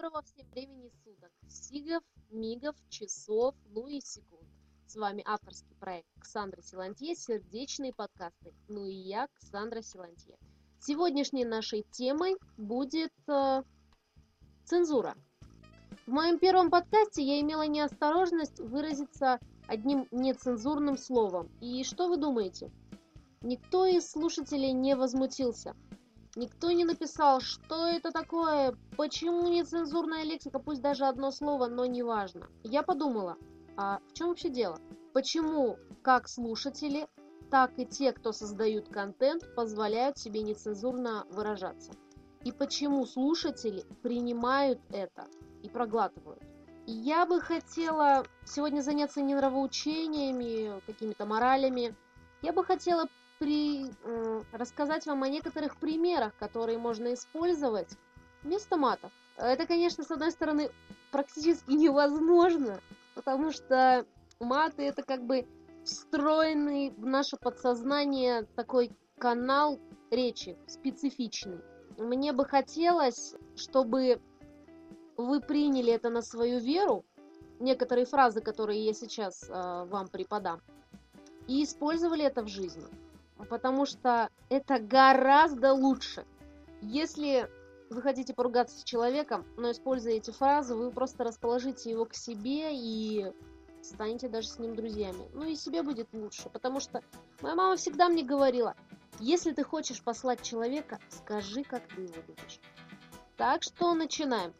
Доброго всем времени суток, сигов, мигов, часов, ну и секунд. С вами авторский проект Ксандра Силантье, сердечные подкасты. Ну и я, Ксандра Силантье. Сегодняшней нашей темой будет э, цензура. В моем первом подкасте я имела неосторожность выразиться одним нецензурным словом. И что вы думаете? Никто из слушателей не возмутился. Никто не написал, что это такое, почему нецензурная лексика, пусть даже одно слово, но неважно. Я подумала, а в чем вообще дело? Почему как слушатели, так и те, кто создают контент, позволяют себе нецензурно выражаться? И почему слушатели принимают это и проглатывают? Я бы хотела сегодня заняться не нравоучениями, какими-то моралями. Я бы хотела при, э, рассказать вам о некоторых примерах, которые можно использовать вместо матов. Это, конечно, с одной стороны, практически невозможно, потому что маты это как бы встроенный в наше подсознание такой канал речи, специфичный. Мне бы хотелось, чтобы вы приняли это на свою веру, некоторые фразы, которые я сейчас э, вам преподам, и использовали это в жизни потому что это гораздо лучше. Если вы хотите поругаться с человеком, но используя эти фразы, вы просто расположите его к себе и станете даже с ним друзьями. Ну и себе будет лучше, потому что моя мама всегда мне говорила, если ты хочешь послать человека, скажи, как ты его любишь. Так что начинаем.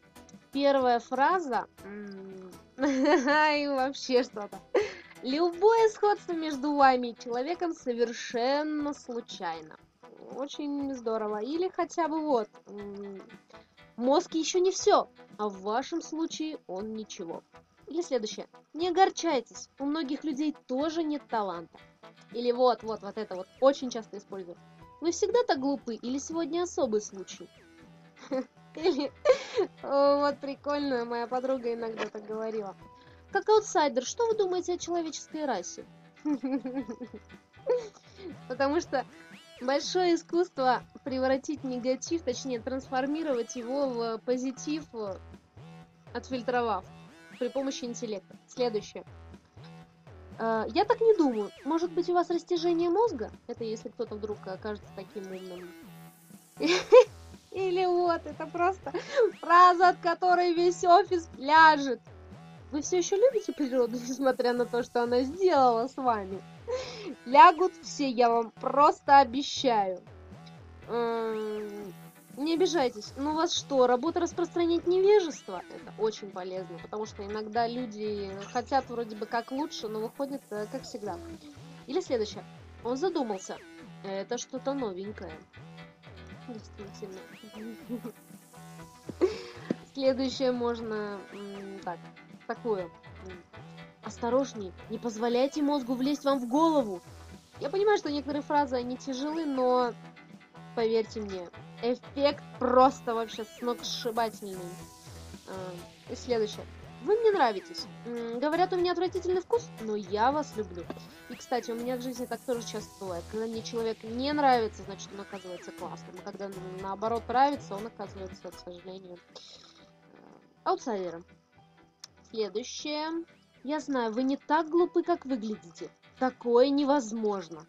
Первая фраза... И вообще что-то. Любое сходство между вами и человеком совершенно случайно. Очень здорово. Или хотя бы вот, мозг еще не все, а в вашем случае он ничего. Или следующее. Не огорчайтесь, у многих людей тоже нет таланта. Или вот, вот, вот это вот, очень часто использую. Вы всегда так глупы или сегодня особый случай? Или, вот прикольно, моя подруга иногда так говорила. Как аутсайдер, что вы думаете о человеческой расе? Потому что большое искусство превратить негатив, точнее трансформировать его в позитив, отфильтровав при помощи интеллекта. Следующее. Э, я так не думаю. Может быть, у вас растяжение мозга? Это если кто-то вдруг окажется таким умным. Или вот, это просто фраза, от которой весь офис пляжет. Вы все еще любите природу, несмотря на то, что она сделала с вами? Лягут все, я вам просто обещаю. Не обижайтесь. Ну, вас что, работа распространять невежество? Это очень полезно, потому что иногда люди хотят вроде бы как лучше, но выходит э, как всегда. Или следующее. Он задумался. Это что-то новенькое. Действительно. Следующее можно... Так, такое. Осторожней, не позволяйте мозгу влезть вам в голову. Я понимаю, что некоторые фразы, они тяжелы, но поверьте мне, эффект просто вообще сногсшибательный. А, и следующее. Вы мне нравитесь. Говорят, у меня отвратительный вкус, но я вас люблю. И, кстати, у меня в жизни так тоже часто бывает. Когда мне человек не нравится, значит, он оказывается классным. А когда наоборот нравится, он оказывается, к сожалению, аутсайдером. Следующее. Я знаю, вы не так глупы, как выглядите. Такое невозможно.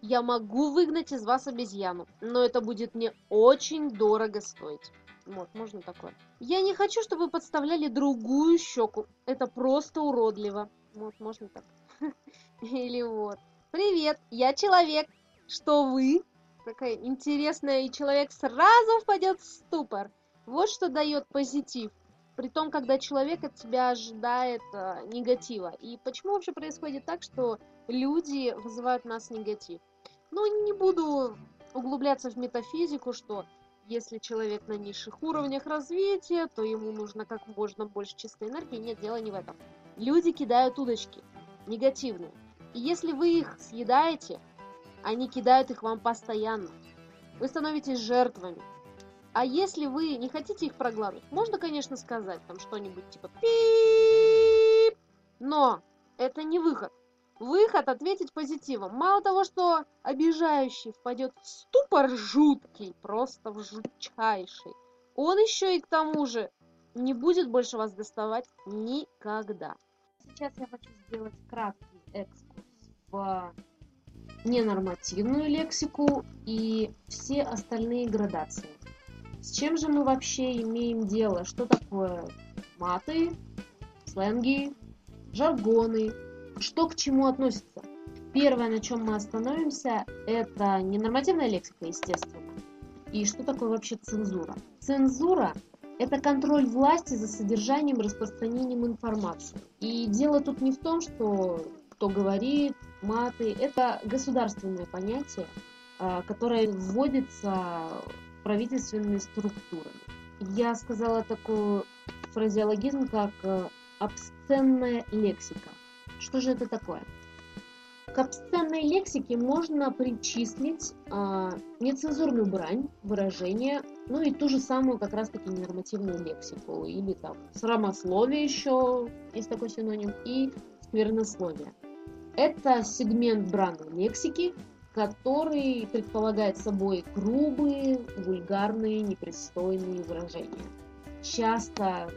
Я могу выгнать из вас обезьяну, но это будет мне очень дорого стоить. Вот, можно такое. Я не хочу, чтобы вы подставляли другую щеку. Это просто уродливо. Вот, можно так. Или вот. Привет, я человек. Что вы? Такая интересная, и человек сразу впадет в ступор. Вот что дает позитив при том, когда человек от тебя ожидает э, негатива. И почему вообще происходит так, что люди вызывают в нас негатив? Ну, не буду углубляться в метафизику, что если человек на низших уровнях развития, то ему нужно как можно больше чистой энергии. Нет, дело не в этом. Люди кидают удочки, негативные. И если вы их съедаете, они кидают их вам постоянно. Вы становитесь жертвами. А если вы не хотите их проглатывать, можно, конечно, сказать там что-нибудь типа пип, но это не выход. Выход ответить позитивом. Мало того, что обижающий впадет в ступор жуткий, просто в жутчайший, он еще и к тому же не будет больше вас доставать никогда. Сейчас я хочу сделать краткий экскурс в ненормативную лексику и все остальные градации. С чем же мы вообще имеем дело? Что такое маты, сленги, жаргоны? Что к чему относится? Первое, на чем мы остановимся, это ненормативная лексика, естественно. И что такое вообще цензура? Цензура – это контроль власти за содержанием и распространением информации. И дело тут не в том, что кто говорит, маты. Это государственное понятие, а, которое вводится правительственными структурами. Я сказала такой фразеологизм, как э, обсценная лексика. Что же это такое? К обсценной лексике можно причислить а, нецензурную брань, выражение, ну и ту же самую как раз-таки нормативную лексику, или там срамословие еще есть такой синоним, и сквернословие. Это сегмент бранной лексики, который предполагает собой грубые, вульгарные, непристойные выражения. Часто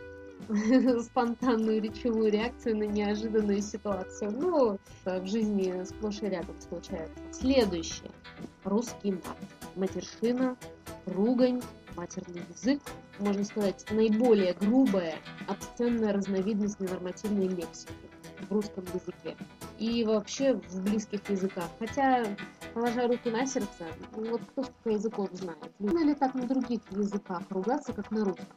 спонтанную речевую реакцию на неожиданную ситуацию. Ну, в жизни сплошь и рядом случается. Следующее. Русский мат. Матершина, ругань, матерный язык, можно сказать, наиболее грубая, обсценная разновидность ненормативной лексики в русском языке и вообще в близких языках. Хотя, положа руку на сердце, ну, вот кто сколько языков знает. Можно ли так на других языках ругаться, как на русском?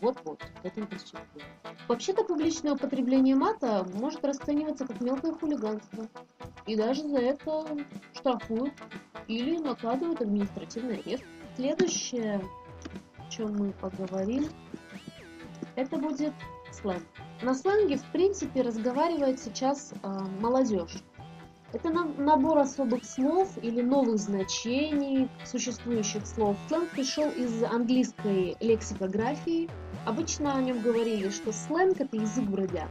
Вот-вот, этим причастие. Вообще-то публичное употребление мата может расцениваться как мелкое хулиганство. И даже за это штрафуют или накладывают административный арест. Следующее, о чем мы поговорим, это будет сленг. На сленге, в принципе, разговаривает сейчас э, молодежь. Это набор особых слов или новых значений существующих слов. Сленг пришел из английской лексикографии. Обычно о нем говорили, что сленг – это язык бродяг.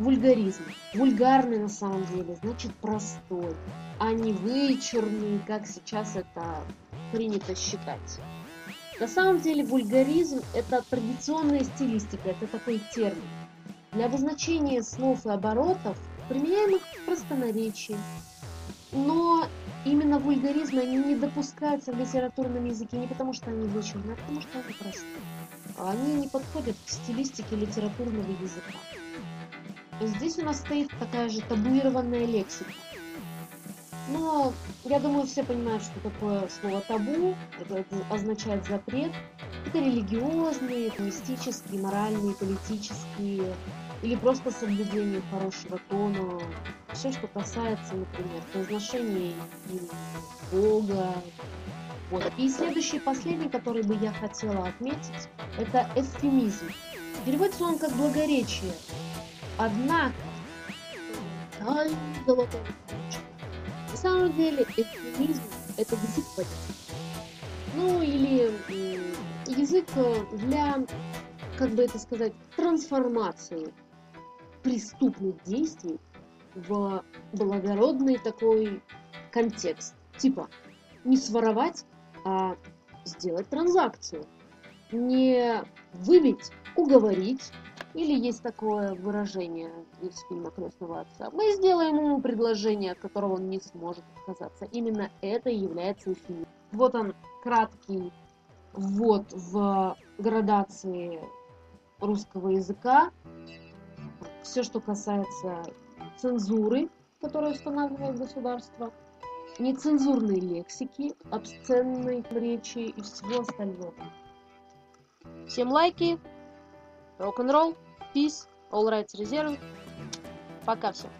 Вульгаризм. Вульгарный на самом деле, значит простой, а не вычурный, как сейчас это принято считать. На самом деле вульгаризм – это традиционная стилистика, это такой термин. Для обозначения слов и оборотов, применяемых в простонаречии. Но именно вульгаризмы, они не допускаются в литературном языке не потому, что они вычурны, а потому, что они простые. Они не подходят к стилистике литературного языка. Здесь у нас стоит такая же табуированная лексика. Но я думаю, все понимают, что такое слово табу. Это означает запрет. Это религиозные, мистические, моральные, политические или просто соблюдение хорошего тона. Все, что касается, например, произношения Бога. Вот. И следующий, последний, который бы я хотела отметить, это эвфемизм. Переводится он как благоречие. Однако, золотой на самом деле эвфемизм – это язык. Ну, или язык э, для, как бы это сказать, трансформации преступных действий в благородный такой контекст. Типа, не своровать, а сделать транзакцию. Не выбить, уговорить, или есть такое выражение из фильма «Крестного отца». Мы сделаем ему предложение, от которого он не сможет отказаться. Именно это является эфемизмом. Вот он, краткий ввод в градации русского языка. Все, что касается цензуры, которую устанавливает государство, нецензурной лексики, обсценной речи и всего остального. Всем лайки, рок-н-ролл. Peace, All Rights Reserved. Пока всем.